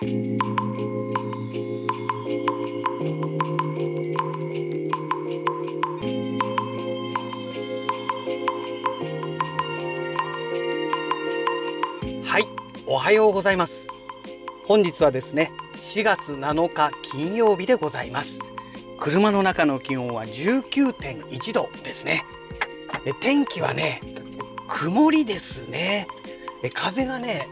はい、おはようございます。本日はですね、4月7日金曜日でございます。車の中の気温は19.1度ですね。天気はね、曇りですね。風がね、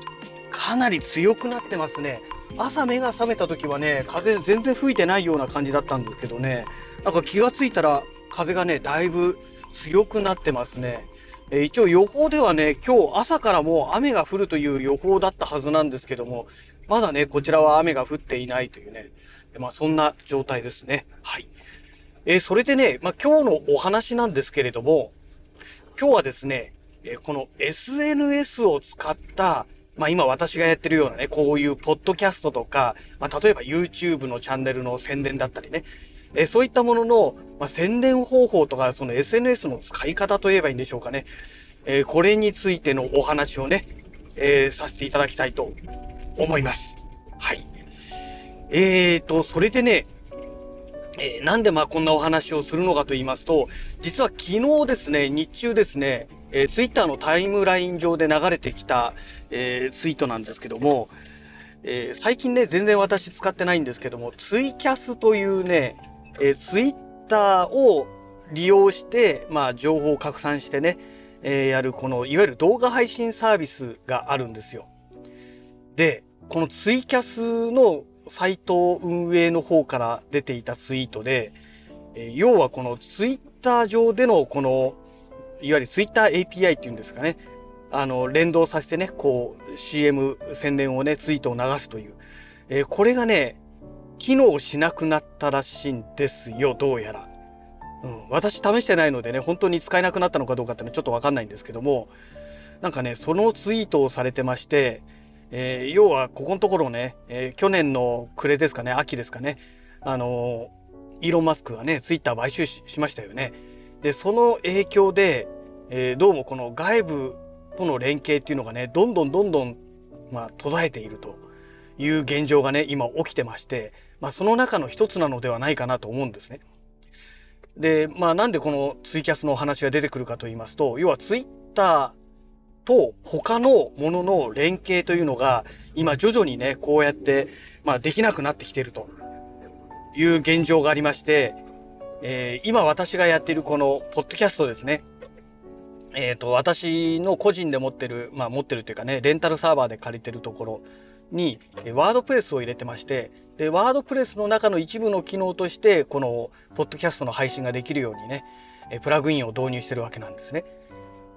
かなり強くなってますね。朝目が覚めた時はね、風全然吹いてないような感じだったんですけどね、なんか気がついたら風がね、だいぶ強くなってますね。えー一応予報ではね、今日朝からもう雨が降るという予報だったはずなんですけども、まだね、こちらは雨が降っていないというね、まあそんな状態ですね。はい。えーそれでね、まあ今日のお話なんですけれども、今日はですね、えーこの SNS を使った、まあ今私がやってるようなね、こういうポッドキャストとか、まあ例えば YouTube のチャンネルの宣伝だったりね、えそういったものの、まあ、宣伝方法とか、その SNS の使い方といえばいいんでしょうかね。えーこれについてのお話をね、えーさせていただきたいと思います。はい。えーと、それでね、えーなんでまあこんなお話をするのかと言いますと、実は昨日ですね、日中ですね、えー、ツイッターのタイムライン上で流れてきた、えーツイートなんですけども、えー最近ね、全然私使ってないんですけども、ツイキャスというね、えーツイッターを利用して、まあ情報を拡散してね、えーやるこの、いわゆる動画配信サービスがあるんですよ。で、このツイキャスのサイト運営の方から出ていたツイートで、えー要はこのツイッター上でのこの、いわゆるツイッター API っていうんですかね、あの、連動させてね、こう、CM 宣伝をね、ツイートを流すという。えーこれがね、機能しなくなったらしいんですよ、どうやら。うん、私試してないのでね、本当に使えなくなったのかどうかっていうのはちょっとわかんないんですけども、なんかね、そのツイートをされてまして、えー要はここのところね、えー去年の暮れですかね、秋ですかね、あのイーロン・マスクがね、ツイッター買収しましたよね。で、その影響で、えーどうもこの外部との連携っていうのがね、どんどんどんどん、まあ、途絶えているという現状がね、今起きてまして、まあ、その中の一つなのではないかなと思うんですね。で、まあ、なんでこのツイキャスのお話が出てくるかと言いますと、要はツイッターと他のものの連携というのが、今徐々にね、こうやって、まあ、できなくなってきているという現状がありまして、えー今私がやっているこのポッドキャストですね。えっ、と、私の個人で持ってる、まあ持ってるというかね、レンタルサーバーで借りてるところに、えーワードプレスを入れてまして、で、ワードプレスの中の一部の機能として、このポッドキャストの配信ができるようにね、えープラグインを導入してるわけなんですね。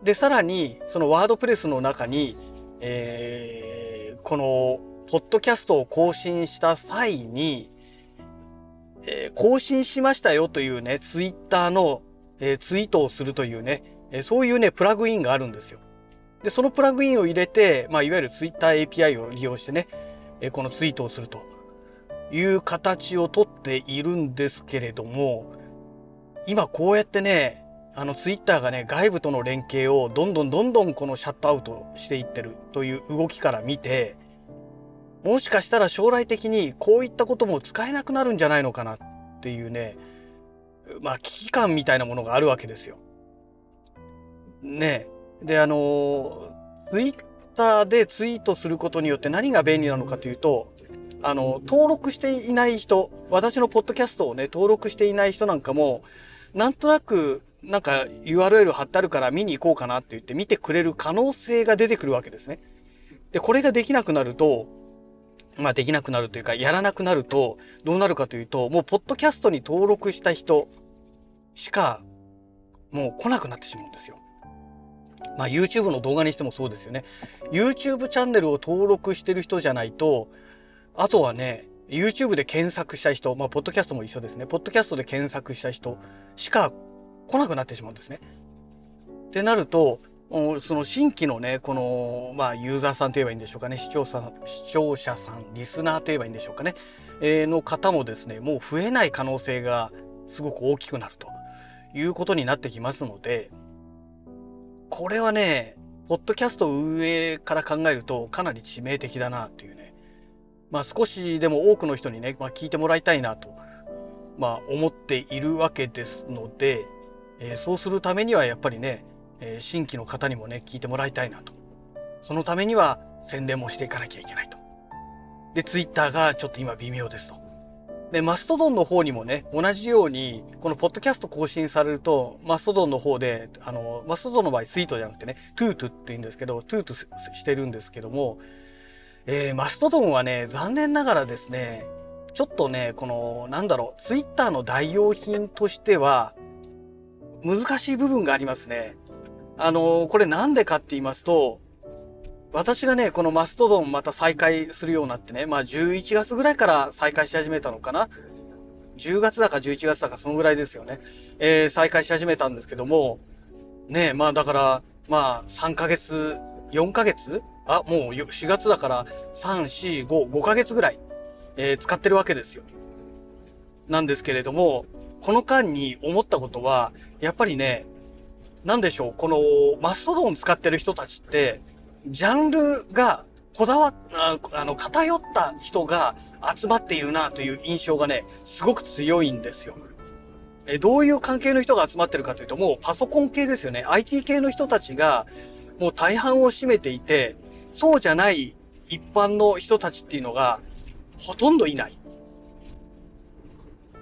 で、さらに、そのワードプレスの中に、えーこの、ポッドキャストを更新した際に、えー更新しましたよというね、ツイッターの、えーツイートをするというね、えーそういうね、プラグインがあるんですよ。で、そのプラグインを入れて、まあ、いわゆるツイッター API を利用してね、えこのツイートをするという形をとっているんですけれども、今こうやってね、あのツイッターがね、外部との連携をどんどんどんどんこのシャットアウトしていってるという動きから見て、もしかしたら将来的にこういったことも使えなくなるんじゃないのかなっていうね、まあ危機感みたいなものがあるわけですよ。ね。で、あの、ツイッターでツイートすることによって何が便利なのかというと、あの、登録していない人、私のポッドキャストをね、登録していない人なんかも、なんとなく、なんか URL 貼ってあるから見に行こうかなって言って見てくれる可能性が出てくるわけですね。で、これができなくなると、まあできなくなるというか、やらなくなると、どうなるかというと、もうポッドキャストに登録した人しか、もう来なくなってしまうんですよ。まあ YouTube の動画にしてもそうですよね。YouTube チャンネルを登録してる人じゃないと、あとはね、YouTube で検索した人、まあ、ポッドキャストも一緒ですね。ポッドキャストで検索した人しか来なくなってしまうんですね。ってなると、その新規のね、この、まあ、ユーザーさんといえばいいんでしょうかね、視聴者視聴者さん、リスナーといえばいいんでしょうかね、えーの方もですね、もう増えない可能性がすごく大きくなるということになってきますので、これはね、ポッドキャスト運営から考えるとかなり致命的だなっていうね、まあ、少しでも多くの人にね、まあ、聞いてもらいたいなと、まあ、思っているわけですので、えー、そうするためにはやっぱりね、えー、新規の方にもね聞いてもらいたいなと。そのためには宣伝もしていかなきゃいけないと。でツイッターがちょっと今微妙ですと。でマストドンの方にもね同じようにこのポッドキャスト更新されるとマストドンの方であのマストドンの場合ツイートじゃなくてねトゥートって言うんですけどトゥートしてるんですけども、えー、マストドンはね残念ながらですねちょっとねこのなんだろうツイッターの代用品としては難しい部分がありますね。あのこれなんでかって言いますと、私がね、このマストドンまた再開するようになってね、まあ11月ぐらいから再開し始めたのかな。10月だか11月だかそのぐらいですよね。えー、再開し始めたんですけども、ねまあだから、まあ3ヶ月、4ヶ月？あ、もう4月だから3、4、5、5ヶ月ぐらい、えー、使ってるわけですよ。なんですけれども、この間に思ったことは、やっぱりね、なんでしょう、このマストドン使ってる人たちって、ジャンルがこだわっ、あの、偏った人が集まっているなという印象がね、すごく強いんですよ。え、どういう関係の人が集まってるかというと、もうパソコン系ですよね。IT 系の人たちが、もう大半を占めていて、そうじゃない一般の人たちっていうのが、ほとんどいない。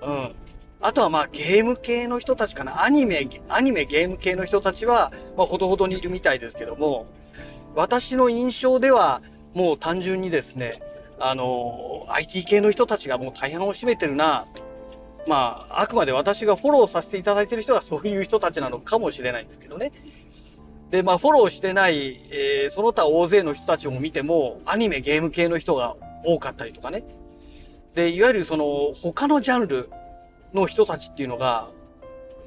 うん。あとはまあゲーム系の人たちかな。アニメ、アニメゲーム系の人たちは、まあほどほどにいるみたいですけども、私の印象ではもう単純にですね、あの、IT 系の人たちがもう大半を占めてるな、まあ、あくまで私がフォローさせていただいてる人がそういう人たちなのかもしれないんですけどね。で、まあ、フォローしてない、えー、その他大勢の人たちを見ても、アニメ、ゲーム系の人が多かったりとかね。で、いわゆるその、他のジャンル、の人たちっていうのが、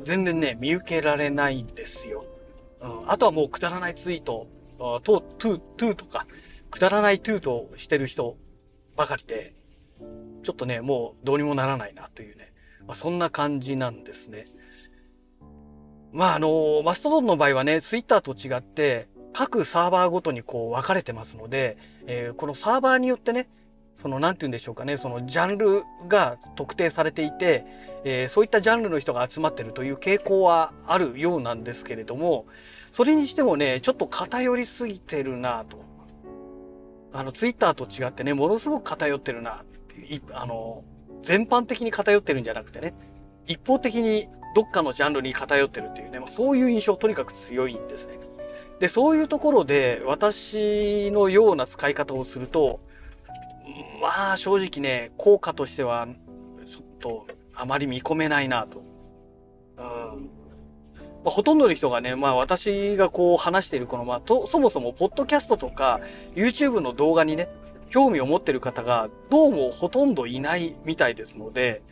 全然ね、見受けられないんですよ。うん。あとはもうくだらないツイート、トゥー、トゥとか、くだらないトゥートしてる人ばかりで、ちょっとね、もうどうにもならないなというね、まあ、そんな感じなんですね。まああの、マストドンの場合はね、ツイッターと違って、各サーバーごとにこう分かれてますので、えー、このサーバーによってね、その何て言うんでしょうかねそのジャンルが特定されていて、えー、そういったジャンルの人が集まってるという傾向はあるようなんですけれどもそれにしてもねちょっと偏りすぎてるなとあのツイッターと違ってねものすごく偏ってるなあの全般的に偏ってるんじゃなくてね一方的にどっかのジャンルに偏ってるっていうね、ま、そういう印象とにかく強いんですね。でそういうところで私のような使い方をするとまあ正直ね、効果としてはちょっとあまり見込めないなと。うん。まあ、ほとんどの人がね、まあ私がこう話しているこの、まあと、そもそもポッドキャストとか YouTube の動画にね、興味を持ってる方がどうもほとんどいないみたいですので、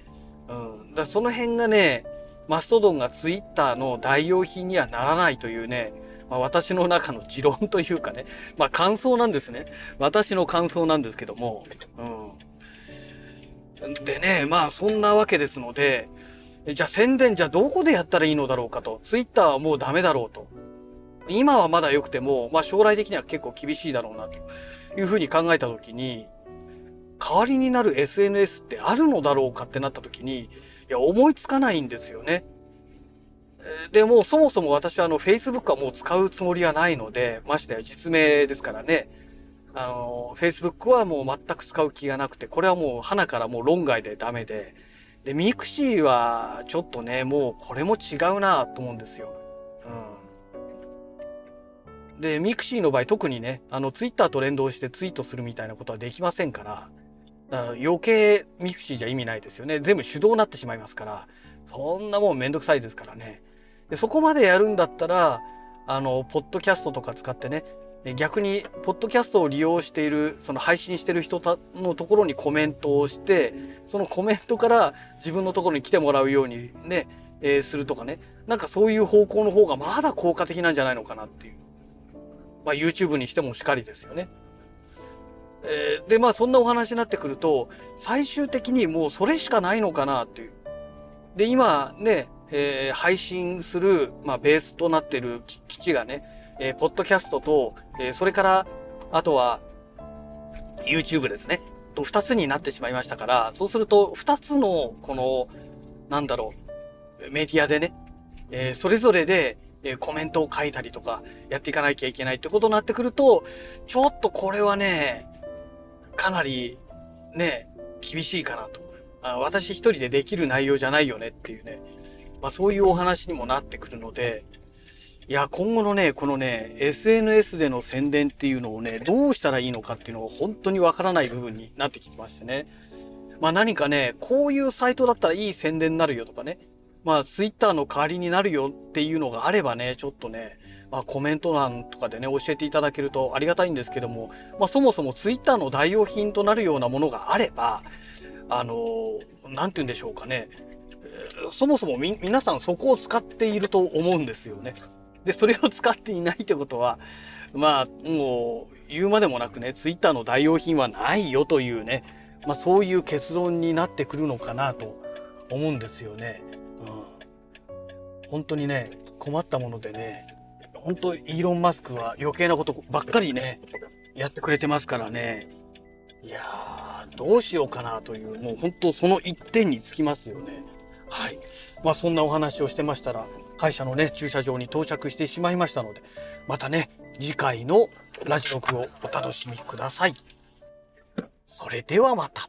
うん。だその辺がね、マストドンが Twitter の代用品にはならないというね、まあ、私の中の持論というかね、まあ感想なんですね。私の感想なんですけども、うん。でね、まあそんなわけですので、じゃあ宣伝じゃあどこでやったらいいのだろうかと。ツイッターはもうダメだろうと。今はまだ良くても、まあ将来的には結構厳しいだろうなというふうに考えたときに、代わりになる SNS ってあるのだろうかってなったときに、いや思いつかないんですよね。でもそもそも私はあの Facebook はもう使うつもりはないので、ましてや実名ですからね。あの、Facebook はもう全く使う気がなくて、これはもうハナからもう論外でダメで、で、ミクシーはちょっとね、もうこれも違うなと思うんですよ。うん。で、ミクシーの場合特にね、あの、ツイッターと連動してツイートするみたいなことはできませんから、から余計ミクシーじゃ意味ないですよね。全部手動になってしまいますから、そんなもんめんどくさいですからね。でそこまでやるんだったらあのポッドキャストとか使ってね逆にポッドキャストを利用しているその配信してる人のところにコメントをしてそのコメントから自分のところに来てもらうようにね、えー、するとかねなんかそういう方向の方がまだ効果的なんじゃないのかなっていう、まあ、YouTube にしてもしかりですよね。えー、でまあそんなお話になってくると最終的にもうそれしかないのかなっていう。で今ねえー、配信する、まあ、ベースとなってる基地がね、えー、ポッドキャストと、えー、それから、あとは、YouTube ですね。と2つになってしまいましたから、そうすると2つの、この、なんだろう、メディアでね、えーそれぞれで、えーコメントを書いたりとか、やっていかなきゃいけないってことになってくると、ちょっとこれはね、かなり、ね、厳しいかなと。あ私一人でできる内容じゃないよねっていうね、まあそういうお話にもなってくるので、いや、今後のね、このね、SNS での宣伝っていうのをね、どうしたらいいのかっていうのが本当にわからない部分になってきてましてね。まあ何かね、こういうサイトだったらいい宣伝になるよとかね、まあ Twitter の代わりになるよっていうのがあればね、ちょっとね、まあコメント欄とかでね、教えていただけるとありがたいんですけども、まあそもそも Twitter の代用品となるようなものがあれば、あのーなんて言うんでしょうかね、そもそもみ皆さんそこを使っていると思うんですよね。で、それを使っていないってことは、まあ、もう、言うまでもなくね、ツイッターの代用品はないよというね、まあそういう結論になってくるのかなと思うんですよね。うん。本当にね、困ったものでね、本当イーロン・マスクは余計なことばっかりね、やってくれてますからね。いや、どうしようかなという、もう本当その一点につきますよね。はい。まあそんなお話をしてましたら、会社のね、駐車場に到着してしまいましたので、またね、次回のラジオクをお楽しみください。それではまた。